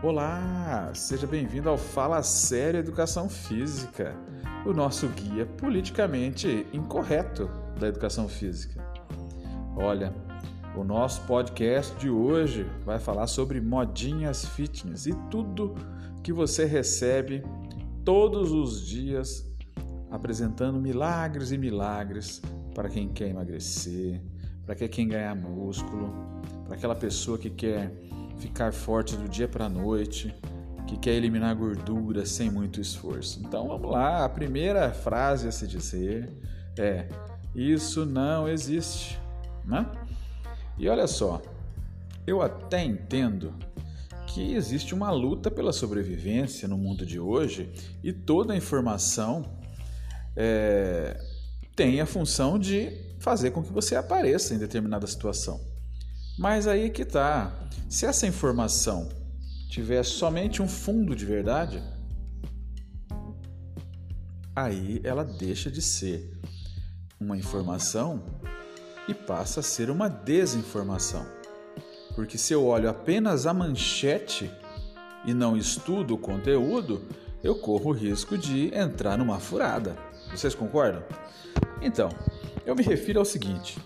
Olá, seja bem-vindo ao Fala Sério Educação Física, o nosso guia politicamente incorreto da educação física. Olha, o nosso podcast de hoje vai falar sobre modinhas fitness e tudo que você recebe todos os dias apresentando milagres e milagres para quem quer emagrecer, para quem quer ganhar músculo, para aquela pessoa que quer ficar forte do dia para a noite, que quer eliminar gordura sem muito esforço. Então vamos lá, a primeira frase a se dizer é: Isso não existe, né? E olha só, eu até entendo que existe uma luta pela sobrevivência no mundo de hoje e toda a informação é, tem a função de fazer com que você apareça em determinada situação. Mas aí que tá. Se essa informação tiver somente um fundo de verdade, aí ela deixa de ser uma informação e passa a ser uma desinformação. Porque se eu olho apenas a manchete e não estudo o conteúdo, eu corro o risco de entrar numa furada. Vocês concordam? Então, eu me refiro ao seguinte: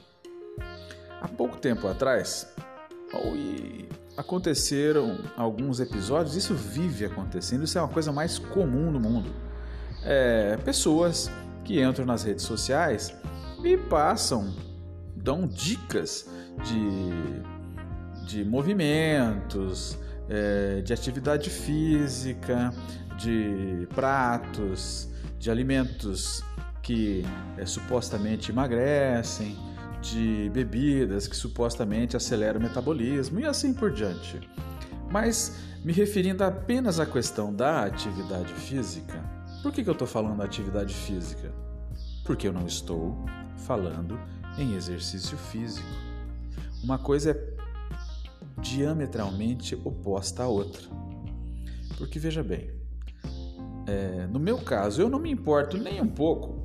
pouco tempo atrás, aconteceram alguns episódios, isso vive acontecendo, isso é uma coisa mais comum no mundo. É, pessoas que entram nas redes sociais e passam, dão dicas de, de movimentos, é, de atividade física, de pratos, de alimentos que é, supostamente emagrecem de bebidas que supostamente aceleram o metabolismo e assim por diante. Mas me referindo apenas à questão da atividade física, por que, que eu estou falando da atividade física? Porque eu não estou falando em exercício físico. Uma coisa é diametralmente oposta à outra. Porque veja bem, é, no meu caso, eu não me importo nem um pouco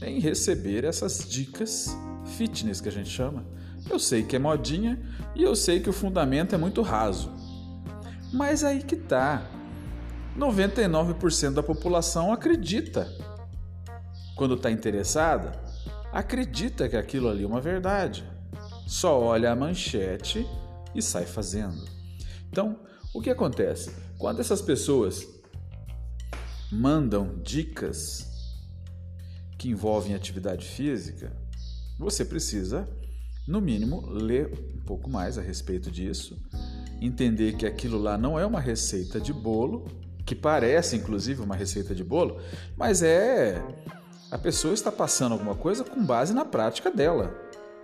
em receber essas dicas fitness que a gente chama. Eu sei que é modinha e eu sei que o fundamento é muito raso. Mas aí que tá. 99% da população acredita. Quando está interessada, acredita que aquilo ali é uma verdade. Só olha a manchete e sai fazendo. Então, o que acontece? Quando essas pessoas mandam dicas que envolvem atividade física, você precisa, no mínimo, ler um pouco mais a respeito disso, entender que aquilo lá não é uma receita de bolo, que parece inclusive uma receita de bolo, mas é a pessoa está passando alguma coisa com base na prática dela.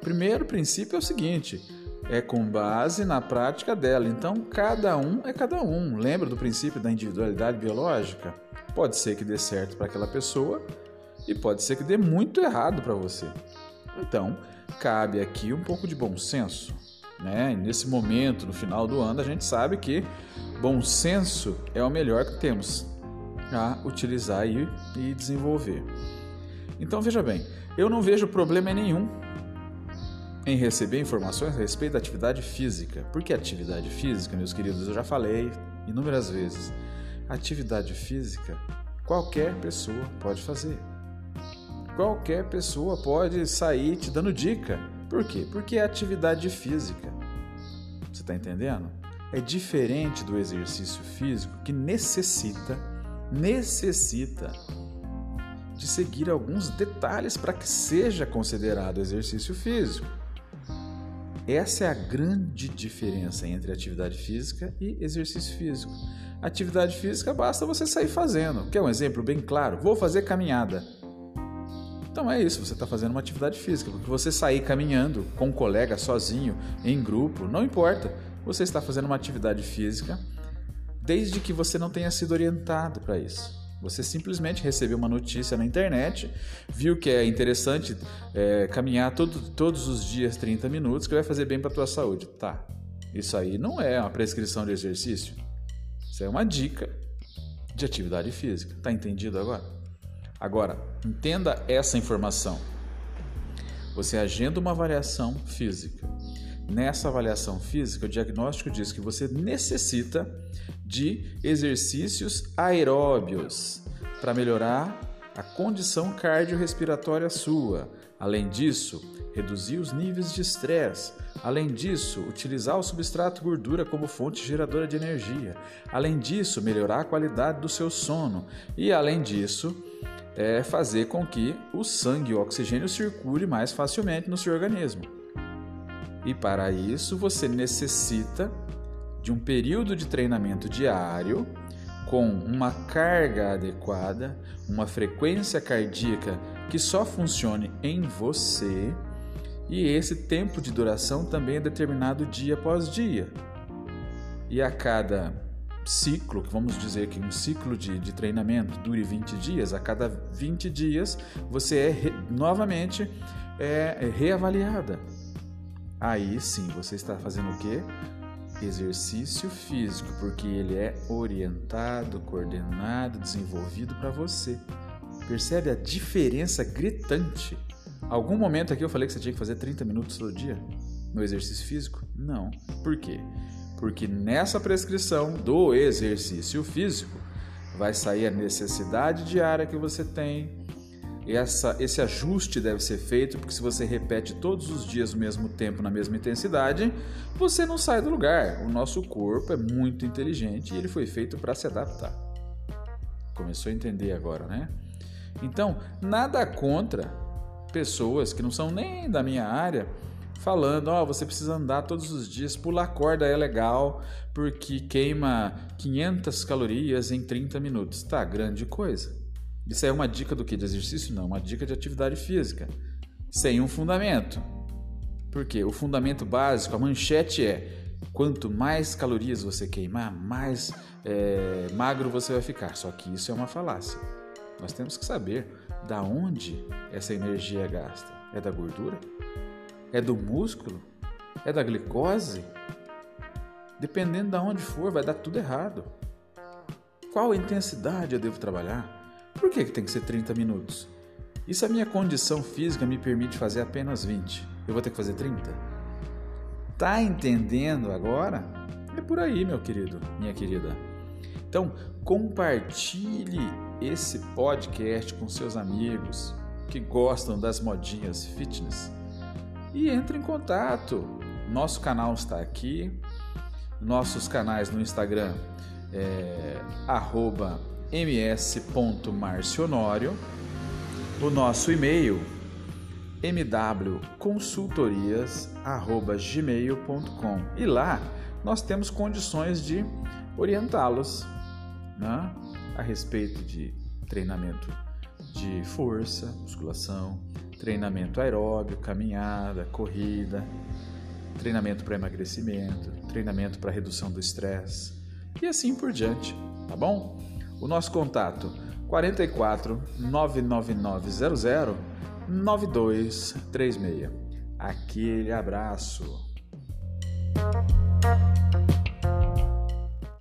Primeiro princípio é o seguinte: é com base na prática dela. Então, cada um é cada um. Lembra do princípio da individualidade biológica? Pode ser que dê certo para aquela pessoa e pode ser que dê muito errado para você. Então, cabe aqui um pouco de bom senso. Né? nesse momento, no final do ano, a gente sabe que bom senso é o melhor que temos a utilizar e, e desenvolver. Então, veja bem, eu não vejo problema nenhum em receber informações a respeito da atividade física. Porque atividade física, meus queridos, eu já falei inúmeras vezes. Atividade física qualquer pessoa pode fazer qualquer pessoa pode sair te dando dica. Por quê? Porque é atividade física. Você está entendendo? É diferente do exercício físico que necessita, necessita de seguir alguns detalhes para que seja considerado exercício físico. Essa é a grande diferença entre atividade física e exercício físico. Atividade física basta você sair fazendo. Quer um exemplo bem claro? Vou fazer caminhada. Então é isso, você está fazendo uma atividade física, porque você sair caminhando com um colega, sozinho, em grupo, não importa. Você está fazendo uma atividade física desde que você não tenha sido orientado para isso. Você simplesmente recebeu uma notícia na internet, viu que é interessante é, caminhar todo, todos os dias 30 minutos, que vai fazer bem para a tua saúde. Tá, isso aí não é uma prescrição de exercício. Isso é uma dica de atividade física. Tá entendido agora? Agora, entenda essa informação. Você agenda uma avaliação física. Nessa avaliação física, o diagnóstico diz que você necessita de exercícios aeróbios para melhorar a condição cardiorrespiratória sua. Além disso, reduzir os níveis de estresse. Além disso, utilizar o substrato gordura como fonte geradora de energia. Além disso, melhorar a qualidade do seu sono. E além disso, é fazer com que o sangue e o oxigênio circule mais facilmente no seu organismo. E para isso, você necessita de um período de treinamento diário com uma carga adequada, uma frequência cardíaca que só funcione em você, e esse tempo de duração também é determinado dia após dia. E a cada ciclo, que vamos dizer que um ciclo de, de treinamento dure 20 dias, a cada 20 dias você é re, novamente é, é reavaliada. Aí sim você está fazendo o quê? exercício físico, porque ele é orientado, coordenado, desenvolvido para você. Percebe a diferença gritante? Algum momento aqui eu falei que você tinha que fazer 30 minutos todo dia no exercício físico? Não. Por quê? Porque nessa prescrição do exercício físico vai sair a necessidade diária que você tem, essa, esse ajuste deve ser feito porque se você repete todos os dias o mesmo tempo na mesma intensidade, você não sai do lugar. O nosso corpo é muito inteligente e ele foi feito para se adaptar. Começou a entender agora, né? Então, nada contra pessoas que não são nem da minha área falando, ó, oh, você precisa andar todos os dias, pular corda é legal porque queima 500 calorias em 30 minutos. Tá, grande coisa. Isso é uma dica do que? De exercício? Não, uma dica de atividade física. Sem um fundamento. Porque o fundamento básico, a manchete é: quanto mais calorias você queimar, mais é, magro você vai ficar. Só que isso é uma falácia. Nós temos que saber da onde essa energia é gasta. É da gordura? É do músculo? É da glicose? Dependendo de onde for, vai dar tudo errado. Qual intensidade eu devo trabalhar? Por que, que tem que ser 30 minutos? E se a minha condição física me permite fazer apenas 20? Eu vou ter que fazer 30? Tá entendendo agora? É por aí, meu querido, minha querida. Então, compartilhe esse podcast com seus amigos que gostam das modinhas fitness e entre em contato. Nosso canal está aqui, nossos canais no Instagram é ms.marcionório, o nosso e-mail mwconsultorias@gmail.com e lá nós temos condições de orientá-los né, a respeito de treinamento de força, musculação, treinamento aeróbio, caminhada, corrida, treinamento para emagrecimento, treinamento para redução do estresse e assim por diante, tá bom? O nosso contato 44 99900 9236. Aquele abraço.